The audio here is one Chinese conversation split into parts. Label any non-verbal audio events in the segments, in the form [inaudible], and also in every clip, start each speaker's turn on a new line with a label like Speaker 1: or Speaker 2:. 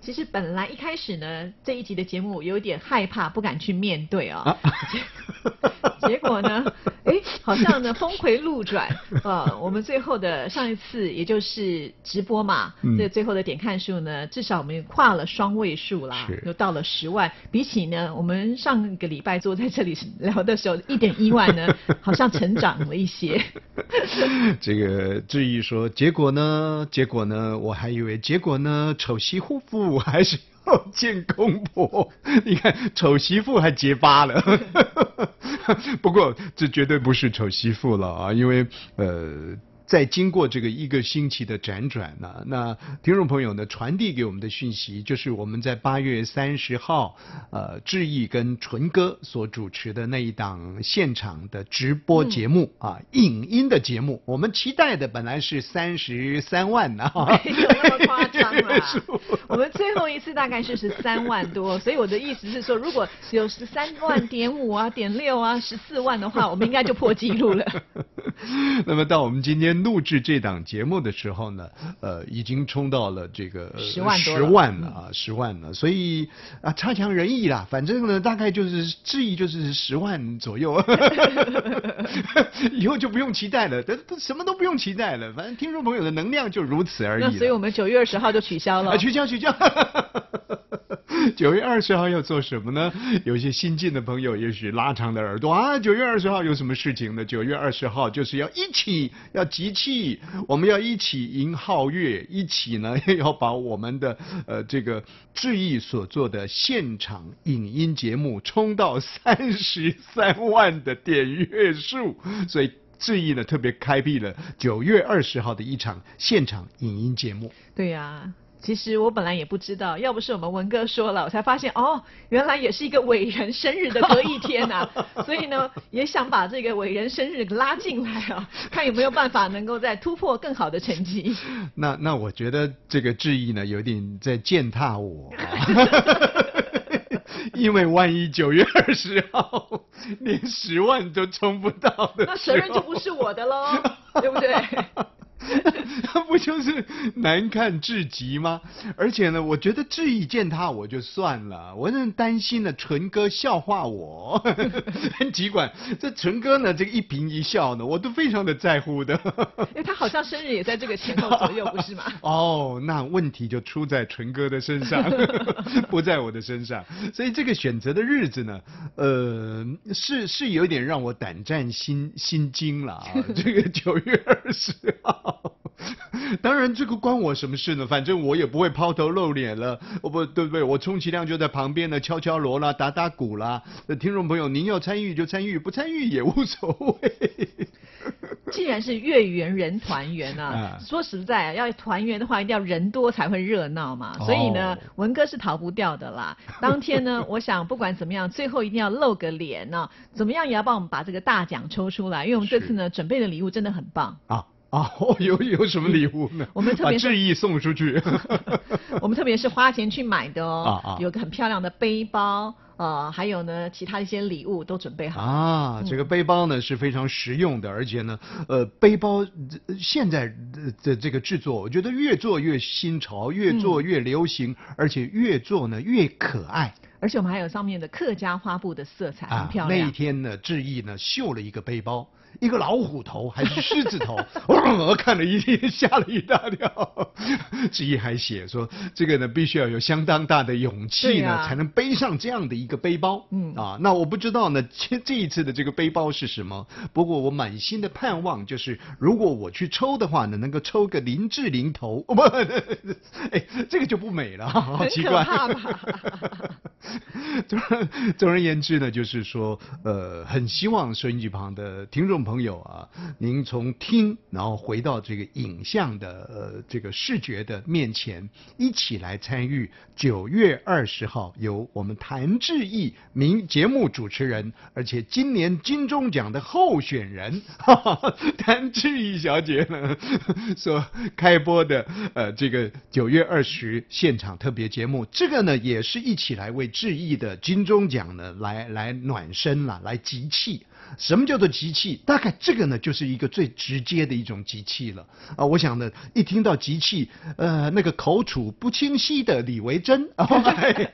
Speaker 1: 其实本来一开始呢，这一集的节目有点害怕，不敢去面对哦。结 [laughs] 结果呢，哎，好像呢峰回路转，[laughs] 呃，我们最后的上一次也就是直播嘛，
Speaker 2: 嗯
Speaker 1: 这最后的点看数呢，至少我们跨了双位数啦
Speaker 2: 是，
Speaker 1: 又到了十万。比起呢，我们上个礼拜坐在这里聊的时候，一点一万呢，[laughs] 好像成长了一些。
Speaker 2: 这个志毅说，结果呢？结果呢？我还以为结果呢，丑媳妇妇我还是要见公婆。你看，丑媳妇还结巴了。[laughs] 不过这绝对不是丑媳妇了啊，因为呃。在经过这个一个星期的辗转呢，那听众朋友呢传递给我们的讯息，就是我们在八月三十号，呃，志毅跟纯哥所主持的那一档现场的直播节目、啊，影音的节目，我们期待的本来是三十三万呢、啊，
Speaker 1: 没有那么夸张 [laughs] 啦
Speaker 2: 是我。
Speaker 1: 我们最后一次大概是十三万多，所以我的意思是说，如果有十三万点五啊、点六啊、十四万的话，我们应该就破纪录了。[laughs]
Speaker 2: 那么到我们今天录制这档节目的时候呢，呃，已经冲到了这个呃
Speaker 1: 10万多
Speaker 2: 十
Speaker 1: 了
Speaker 2: 万了啊，十万了，所以啊，差强人意啦。反正呢，大概就是质疑就是十万左右，[laughs] 以后就不用期待了，什么都不用期待了，反正听众朋友的能量就如此而已。
Speaker 1: 那所以我们九月二十号就取消了
Speaker 2: 啊，。取消取消。[laughs] 九月二十号要做什么呢？有一些新进的朋友也许拉长了耳朵啊，九月二十号有什么事情呢？九月二十号就是要一起要集气，我们要一起迎皓月，一起呢 [laughs] 要把我们的呃这个志毅所做的现场影音节目冲到三十三万的点阅数，所以。志毅呢特别开辟了九月二十号的一场现场影音节目。
Speaker 1: 对呀、其实我本来也不知道，要不是我们文哥说了，我才发现哦，原来也是一个伟人生日的隔一天呐、[laughs] 所以呢，也想把这个伟人生日拉进来啊，看有没有办法能够再突破更好的成绩。[laughs]
Speaker 2: 那那我觉得这个质疑呢，有点在践踏我、啊。[laughs] 因为万一九月二十号连十万都冲不到的
Speaker 1: 那责任就不是我的喽，对不对？[laughs]
Speaker 2: 那不就是难看至极吗？而且呢，我觉得质疑践踏我就算了，我真担心呢，纯哥笑话我。[laughs] 尽管这纯哥呢，这个一颦一笑呢，我都非常的在乎的。
Speaker 1: 因为他好像生日也在这个前后左右，不是吗？[laughs]
Speaker 2: 哦，那问题就出在纯哥的身上，不在我的身上。所以这个选择的日子呢，呃，是是有点让我胆战心心惊了啊。这个九月二十号。[laughs] 当然，这个关我什么事呢？反正我也不会抛头露脸了，我不对不对？我充其量就在旁边呢，敲敲锣啦，打打鼓啦。那听众朋友，您要参与就参与，不参与也无所谓。[laughs]
Speaker 1: 既然是月圆人团圆啊
Speaker 2: 啊，
Speaker 1: 说实在啊，要团圆的话，一定要人多才会热闹嘛。所以呢
Speaker 2: 哦，
Speaker 1: 文哥是逃不掉的啦。当天呢，[laughs] 我想不管怎么样，最后一定要露个脸呢、怎么样也要帮我们把这个大奖抽出来，因为我们这次呢准备的礼物真的很棒。
Speaker 2: 啊啊，[laughs] 哦有有什么礼物呢？
Speaker 1: 我们特别是
Speaker 2: 把质疑送出去。[laughs]
Speaker 1: 我们特别是花钱去买的哦，
Speaker 2: 啊啊
Speaker 1: 有个很漂亮的背包，呃，还有呢其他一些礼物都准备好。
Speaker 2: 啊，这个背包呢是非常实用的，而且呢，呃，背包呃现在的这个制作，我觉得越做越新潮，越做越流行，而且越做呢越可爱。
Speaker 1: 而且我们还有上面的客家花布的色彩，很漂亮
Speaker 2: 那一。天呢，志毅呢绣了一个背包，一个老虎头还是狮子头，我看了一吓了一大跳。[laughs] 志毅还写说，这个呢必须要有相当大的勇气呢，才能背上这样的一个背包。
Speaker 1: 嗯
Speaker 2: 啊，那我不知道呢，这这一次的这个背包是什么？不过我满心的盼望就是，如果我去抽的话呢，能够抽个林志玲头，不，哎，这个就不美了，好奇怪。
Speaker 1: 怕吧？[laughs]
Speaker 2: 总而总而言之呢，就是说，呃，很希望收音机旁的听众朋友啊，您从听然后回到这个影像的呃这个视觉的面前，一起来参与九月二十号由我们谭志毅名节目主持人，而且今年金钟奖的候选人哈哈 [laughs] 谭志毅小姐呢所开播的呃这个九月二十现场特别节目，这个呢也是一起来为志毅的金钟奖呢来来暖身啦，来集气。什么叫做集气？大概这个呢，就是一个最直接的一种集气了啊！我想呢，一听到集气，呃，那个口吐不清晰的李维珍，[laughs] 哎，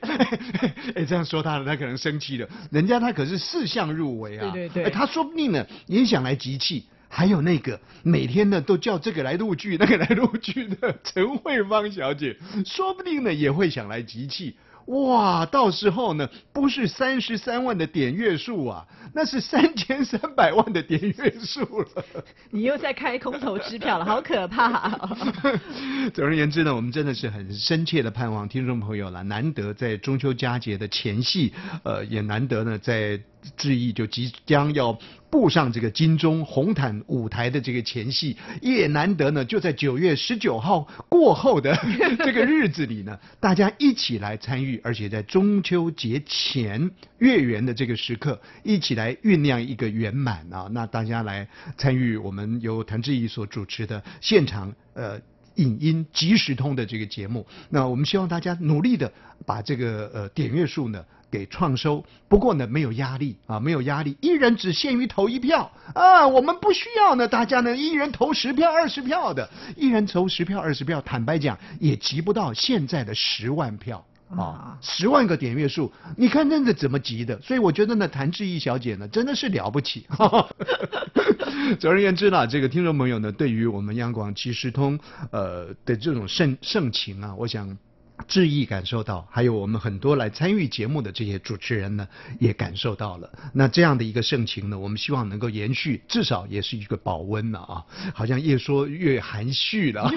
Speaker 2: 哎这样说他了，他可能生气了。人家他可是四项入围啊，
Speaker 1: 对对对
Speaker 2: 哎他说不定呢也想来集气。还有那个每天呢都叫这个来录剧，那个来录剧的陈慧芳小姐，说不定呢也会想来集气。哇，到时候呢，不是三十三万的点阅数啊，那是三千三百万的点阅数了。
Speaker 1: 你又在开空头支票了，好可怕、啊！[laughs]
Speaker 2: 总而言之呢，我们真的是很深切的盼望听众朋友了，难得在中秋佳节的前夕，呃，也难得呢在志毅就即将要步上这个金钟红毯舞台的这个前戏，也难得呢就在九月十九号过后的 [laughs] 这个日子里呢，[laughs] 大家一起来参与，而且在中秋节前月圆的这个时刻，一起来酝酿一个圆满啊！那大家来参与我们由谭志毅所主持的现场呃。影音即时通的这个节目，那我们希望大家努力的把这个呃点阅数呢给创收。不过呢，没有压力啊，没有压力，一人只限于投一票啊。我们不需要呢，大家呢一人投十票、二十票的，一人投十票、二十票，坦白讲也集不到现在的十万票。啊，十万个点阅数，你看那个怎么集的？所以我觉得呢，谭志毅小姐呢，真的是了不起。[laughs] 总而言之呢，这个听众朋友呢，对于我们央广即时通呃的这种盛盛情啊，我想。致意感受到，还有我们很多来参与节目的这些主持人呢，也感受到了。那这样的一个盛情呢，我们希望能够延续，至少也是一个保温了啊。好像越说越含蓄了。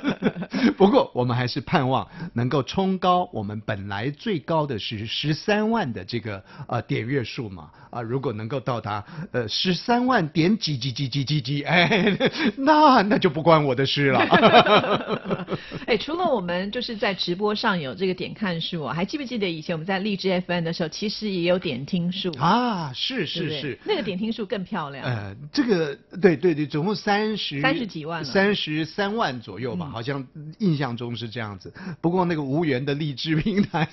Speaker 2: [laughs] 不过我们还是盼望能够冲高，我们本来最高的是十三万的这个呃点阅数嘛啊，如果能够到达呃十三万点几几几几几几，哎，[laughs] 那那就不关我的事了。[laughs]
Speaker 1: 哎，除了我们就是在直播上有这个点看数啊，还记不记得以前我们在荔枝 FM 的时候，其实也有点听数
Speaker 2: 啊？是是
Speaker 1: 对
Speaker 2: 是，
Speaker 1: 那个点听数更漂亮。
Speaker 2: 呃，这个对对对，总共三十
Speaker 1: 三十几万
Speaker 2: 三十三万左右吧，
Speaker 1: 嗯
Speaker 2: 好像印象中是这样子。不过那个无缘的荔枝平台，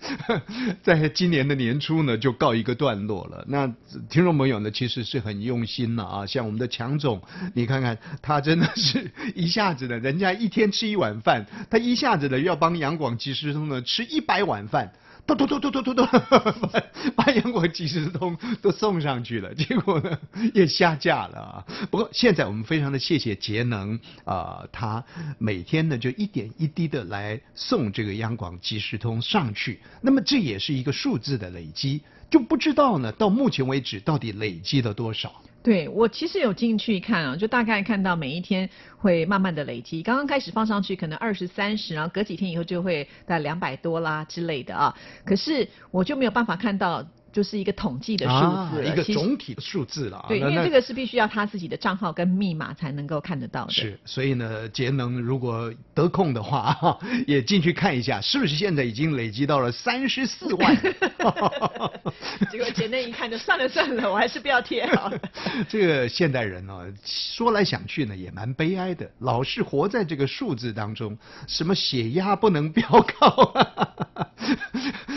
Speaker 2: [laughs] 在今年的年初呢就告一个段落了。那听众朋友呢，其实是很用心了啊，像我们的强总，你看看他真的是 [laughs] 一下子的，人家一天吃一碗饭，他一下子的要帮杨广及时通呢吃一百碗饭。嘟嘟嘟嘟嘟嘟嘟，[laughs] 把把杨广即时通都送上去了，[laughs] 结果呢也下架了啊。不过现在我们非常的谢谢节能啊、他每天呢就一点一滴的来送这个央广即时通上去，那么这也是一个数字的累积，就不知道呢到目前为止到底累积了多少。
Speaker 1: 对我其实有进去看啊，就大概看到每一天会慢慢的累积。刚刚开始放上去可能二十三十，然后隔几天以后就会大概两百多啦之类的啊。可是我就没有办法看到就是一个统计的数字，
Speaker 2: 啊、一个总体的数字了啊。
Speaker 1: 对，因为这个是必须要他自己的账号跟密码才能够看得到的。
Speaker 2: 是，所以呢，节能如果得空的话，[laughs] 也进去看一下，是不是现在已经累积到了三十四万？[laughs]
Speaker 1: 结果节能一看就算了算了，我还是不要贴好了。[laughs]
Speaker 2: 这个现代人呢、说来想去呢，也蛮悲哀的，老是活在这个数字当中，什么血压不能飙高啊，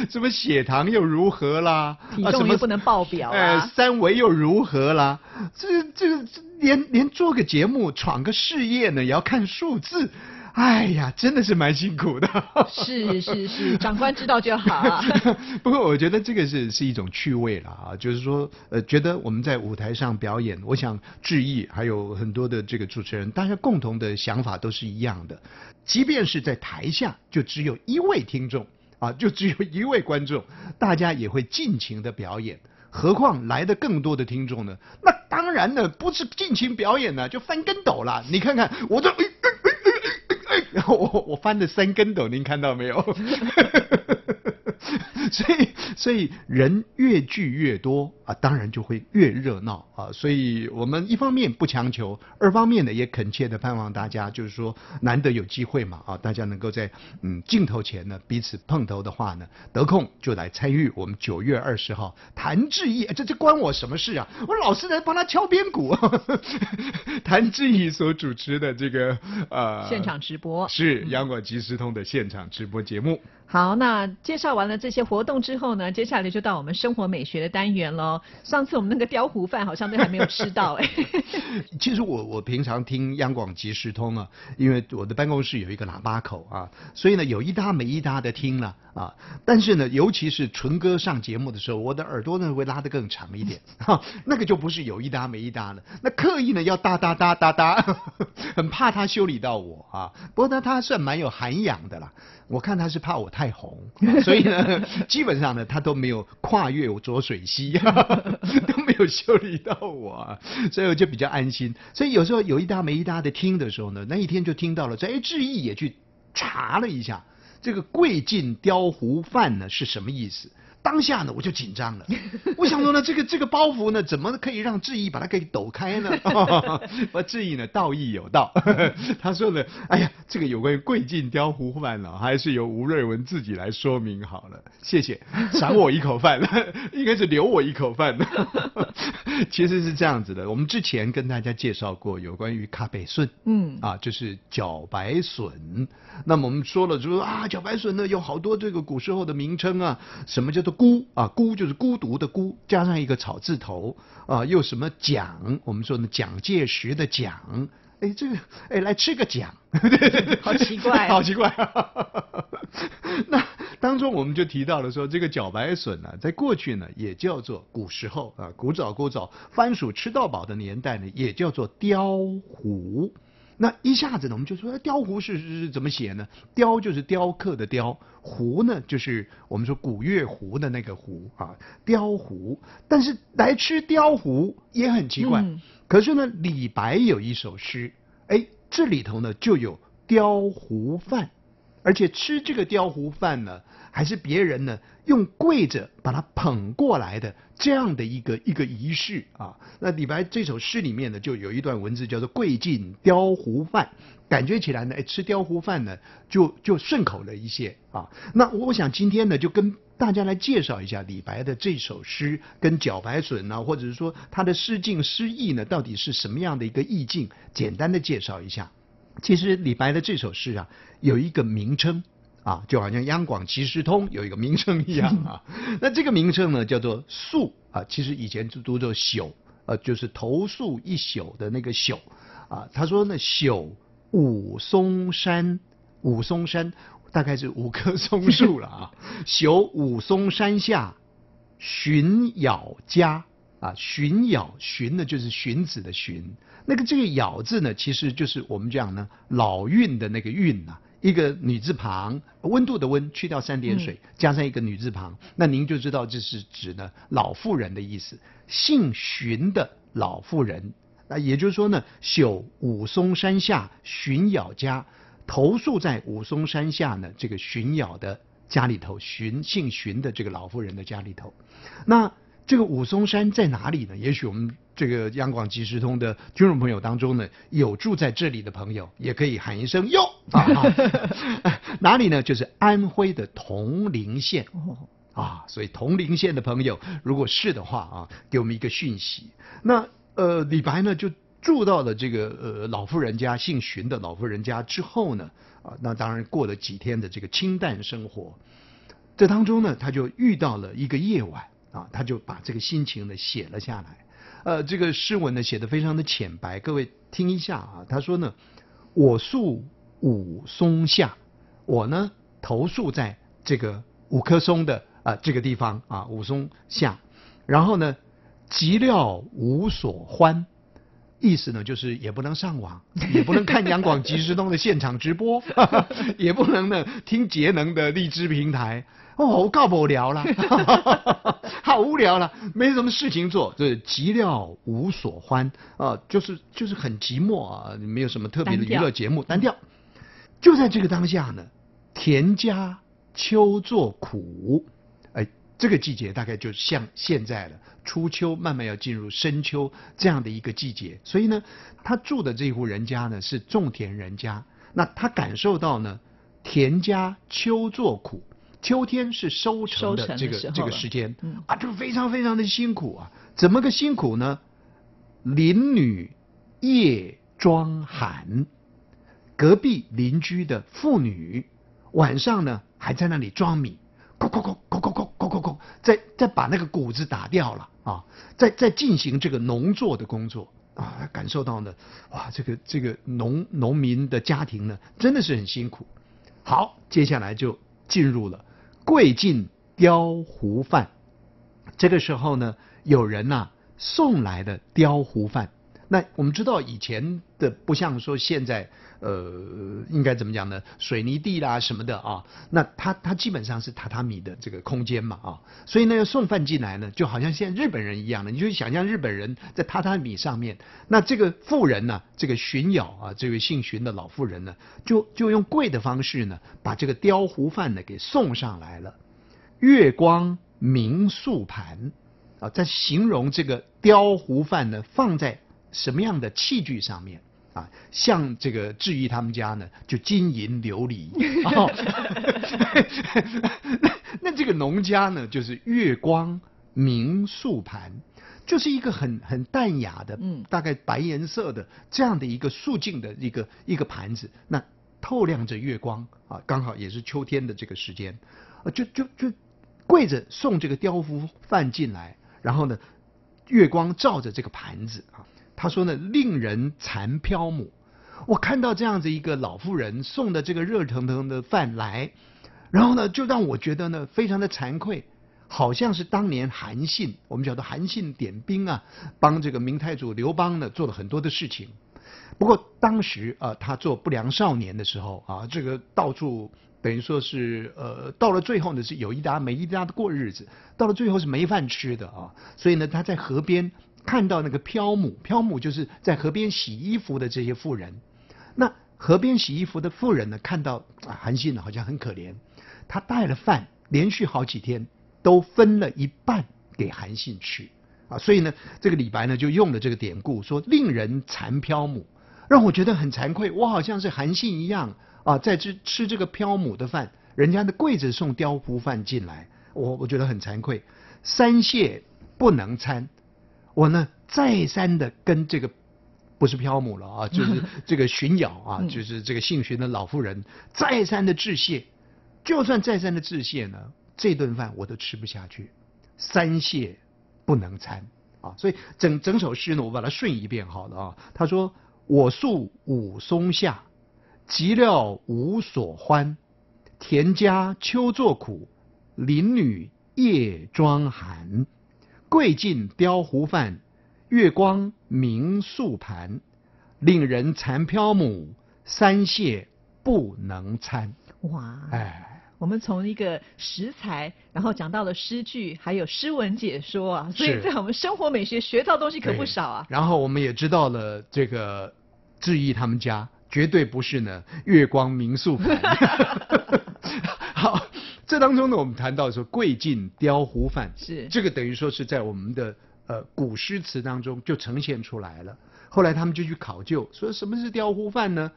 Speaker 2: 什么血糖又如何啦，
Speaker 1: 体重又不能爆表
Speaker 2: 哎，
Speaker 1: 啊。
Speaker 2: 三围又如何啦？这这连连做个节目、闯个事业呢，也要看数字。哎呀，真的是蛮辛苦的。
Speaker 1: 是是是，长官知道就好啊。[laughs]
Speaker 2: 不过我觉得这个是是一种趣味了啊，就是说，呃，觉得我们在舞台上表演，我想志毅还有很多的这个主持人，大家共同的想法都是一样的，即便是在台下就只有一位听众啊，就只有一位观众，大家也会尽情的表演。何况来的更多的听众呢？那当然呢，不是尽情表演呢，就翻跟斗啦。你看看我这。哎哎哎哎哎哎我我翻了三跟斗，您看到没有？所以所以人越聚越多啊，当然就会越热闹啊。所以我们一方面不强求，二方面呢也恳切的盼望大家，就是说难得有机会嘛啊，大家能够在嗯镜头前呢彼此碰头的话呢，得空就来参与我们九月二十号谭志毅，这这关我什么事啊？我老是在帮他敲边鼓。[laughs] 谭志毅所主持的这个呃
Speaker 1: 现场直播
Speaker 2: 是央广即时通的现场直播节目。
Speaker 1: 好，那介绍完了这些活动之后呢，接下来就到我们生活美学的单元喽。上次我们那个雕糊饭好像都还没有吃到 [laughs] 哎。
Speaker 2: 其实我我平常听央广即时通啊，因为我的办公室有一个喇叭口啊，所以呢有一搭没一搭的听了啊。但是呢，尤其是纯哥上节目的时候，我的耳朵呢会拉得更长一点，哈，[laughs] 那个就不是有一搭没一搭了，那刻意呢要哒哒哒哒哒，[laughs] 很怕他修理到我啊。不过呢，他算蛮有涵养的啦。我看他是怕我太红，所以呢，基本上呢，他都没有跨越我浊水溪，[laughs] 都没有修理到我，所以我就比较安心。所以有时候有一搭没一搭的听的时候呢，那一天就听到了，哎，志毅也去查了一下，这个贵进雕糊饭呢是什么意思。当下呢，我就紧张了。我想说呢，这个这个包袱呢，怎么可以让志毅把它给抖开呢？[laughs] 我志毅呢，道义有道。[laughs] 他说呢，哎呀，这个有关于贵晋雕胡饭呢，还是由吴瑞文自己来说明好了。谢谢，赏我一口饭，[laughs] 应该是留我一口饭。其实是这样子的，我们之前跟大家介绍过有关于卡北顺，嗯，啊，就是茭白笋。那么我们说了，就说啊，茭白笋呢有好多这个古时候的名称啊，什么叫做？孤啊，孤就是孤独的孤，加上一个草字头啊，又什么蒋？我们说呢，蒋介石的蒋，哎，这个哎，来吃个蒋，
Speaker 1: 好奇怪，[laughs]
Speaker 2: 好奇怪。那当中我们就提到了说，这个茭白笋呢，在过去呢也叫做古时候啊，古早古早番薯吃到饱的年代呢，也叫做雕糊。那一下子呢，我们就说雕壶是是怎么写呢？雕就是雕刻的雕，壶呢就是我们说古月胡的那个壶啊，雕壶。但是来吃雕壶也很奇怪。可是呢，李白有一首诗，哎，这里头呢就有雕壶饭，而且吃这个雕糊饭呢。还是别人呢用跪着把它捧过来的这样的一个一个仪式啊。那李白这首诗里面呢，就有一段文字叫做“跪进雕糊饭”，感觉起来呢，哎，吃雕糊饭呢就就顺口了一些啊。那我想今天呢，就跟大家来介绍一下李白的这首诗跟茭白笋呢，或者是说他的诗境诗意呢，到底是什么样的一个意境？简单的介绍一下。其实李白的这首诗啊，有一个名称。啊，就好像央广即时通有一个名称一样啊。[laughs] 那这个名称呢，叫做“宿”啊，其实以前就读作“宿”，呃，就是投宿一宿的那个“宿”啊。他说呢，“宿武松山，武松山大概是五棵松树了啊。宿武松山下，寻咬家啊，荀咬荀呢就是荀子的荀，那个这个咬字呢，其实就是我们讲呢老韵的那个韵呐。一个女字旁，温度的温，去掉三点水，加上一个女字旁，那您就知道这是指呢老妇人的意思，姓荀的老妇人。那也就是说呢，朽武松山下荀咬家，投宿在武松山下呢这个荀咬的家里头，荀姓荀的这个老妇人的家里头。那这个武松山在哪里呢？也许我们。这个央广即时通的听众朋友当中呢，有住在这里的朋友，也可以喊一声哟 [laughs] 啊！[laughs] 哪里呢？就是安徽的铜陵县啊。所以铜陵县的朋友，如果是的话啊，给我们一个讯息。那呃，李白呢就住到了这个呃老妇人家，姓荀的老妇人家之后呢啊，那当然过了几天的这个清淡生活。这当中呢，他就遇到了一个夜晚啊，他就把这个心情呢写了下来。呃，这个诗文呢写的非常的浅白，各位听一下啊。他说呢，我宿武松下，我呢投宿在这个五棵松的啊这个地方啊武松下，然后呢，寂寥无所欢，意思呢就是也不能上网，[laughs] 也不能看阳广即时通的现场直播，[laughs] 也不能呢听节能的荔枝平台。哦，够无聊了，[laughs] 好无聊了，没什么事情做，这寂寥无所欢啊，就是就是很寂寞啊，没有什么特别的娱乐节目，单调。就在这个当下呢，田家秋作苦，哎，这个季节大概就像现在了，初秋慢慢要进入深秋这样的一个季节，所以呢，他住的这一户人家呢，是种田人家，那他感受到呢，田家秋作苦，秋天是收成
Speaker 1: 的
Speaker 2: 这个这个时间，啊，就非常非常的辛苦啊，怎么个辛苦呢？林女夜妆寒，隔壁邻居的妇女晚上呢，还在那里装米，咕咕咕咕咕咕。再再把那个谷子打掉了啊，再再进行这个农作的工作啊，感受到呢，哇，这个这个农农民的家庭呢真的是很辛苦。好，接下来就进入了贵进雕壶饭。这个时候呢，有人呐、送来的雕壶饭。那我们知道以前的不像说现在，呃，应该怎么讲呢？水泥地啦什么的啊，那它它基本上是榻榻米的这个空间嘛啊，所以呢要送饭进来呢，就好像现在日本人一样的，你就想象日本人在榻榻米上面，那这个妇人呢，这个荀瑶啊，这位姓荀的老妇人呢，就就用跪的方式呢，把这个雕壶饭呢给送上来了。月光明素盘啊，在形容这个雕壶饭呢放在什么样的器具上面啊？像这个志毅他们家呢，就金银琉璃。[laughs] 哦 [laughs] 那那这个农家呢，就是月光明素盘。就是一个很很淡雅的，
Speaker 1: 嗯
Speaker 2: 大概白颜色的这样的一个素净的一个一个盘子，那透亮着月光啊，刚好也是秋天的这个时间，啊，就就就跪着送这个雕夫饭进来，然后呢，月光照着这个盘子啊，他说呢，令人馋缥缈。我看到这样子一个老妇人送的这个热腾腾的饭来，然后呢，就让我觉得呢，非常的惭愧。好像是当年韩信，我们叫做韩信点兵啊，帮这个明太祖刘邦呢做了很多的事情。不过当时啊、他做不良少年的时候啊，这个到处等于说是呃，到了最后呢是有一搭没一搭的过日子，到了最后是没饭吃的啊。所以呢，他在河边看到那个漂母，漂母就是在河边洗衣服的这些妇人。那河边洗衣服的妇人呢，看到啊韩信呢好像很可怜，他带了饭，连续好几天都分了一半给韩信吃。啊，所以呢，这个李白呢就用了这个典故，说令人馋漂母，让我觉得很惭愧，我好像是韩信一样啊，在吃吃这个漂母的饭，人家的跪着送雕糊饭进来，我我觉得很惭愧，三谢不能餐，我呢再三的跟这个。不是漂母了啊，[laughs] 就是这个荀瑶啊，
Speaker 1: 嗯
Speaker 2: 就是这个姓荀的老妇人，再三的致谢，就算再三的致谢呢，这顿饭我都吃不下去，三谢不能餐啊。所以整整首诗呢，我把它顺一遍好了啊。他说：“我宿武松下，寂寥无所欢。田家秋作苦，邻女夜妆寒。贵尽雕壶饭，月光明素盘。令人残飘母，三谢不能餐。”
Speaker 1: 哇，
Speaker 2: 哎，
Speaker 1: 我们从一个食材，然后讲到了诗句，还有诗文解说啊，所以在我们生活美学学到东西可不少啊。
Speaker 2: 然后我们也知道了这个志毅他们家绝对不是呢月光明素盘。[laughs] 好，这当中呢，我们谈到说贵尽雕糊饭，
Speaker 1: 是
Speaker 2: 这个等于说是在我们的呃古诗词当中就呈现出来了。后来他们就去考究，说什么是雕糊饭呢？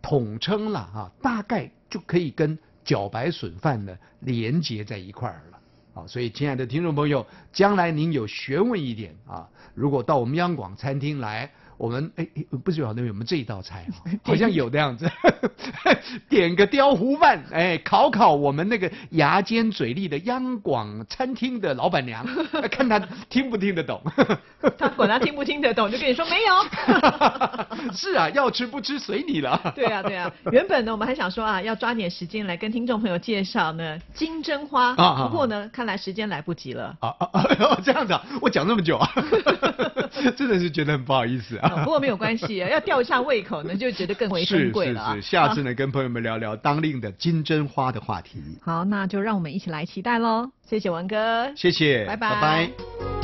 Speaker 2: 统称了啊，大概就可以跟茭白笋饭呢连接在一块儿了。啊，所以亲爱的听众朋友，将来您有学问一点啊，如果到我们央广餐厅来，我们哎哎，不知道那有没有这一道菜啊？好像有的样子，[laughs] 点个雕糊饭，哎，考考我们那个牙尖嘴利的央广餐厅的老板娘，看她听不听得懂。[laughs]
Speaker 1: 他管他听不听得懂，就跟你说没有。[laughs]
Speaker 2: 是啊，要吃不吃随你了。
Speaker 1: 对啊，对啊。原本呢，我们还想说啊，要抓点时间来跟听众朋友介绍呢金针花。
Speaker 2: 啊啊
Speaker 1: 不过呢，看来时间来不及了。
Speaker 2: 啊啊啊！这样子啊，我讲这么久啊，真的是觉得很不好意思啊。
Speaker 1: 啊不过没有关系，要吊一下胃口呢，就觉得更为珍贵了啊。
Speaker 2: 是是，下次呢跟朋友们聊聊当令的金针花的话题。
Speaker 1: 好，那就让我们一起来期待喽。谢谢文哥，
Speaker 2: 谢谢，
Speaker 1: 拜拜
Speaker 2: 拜拜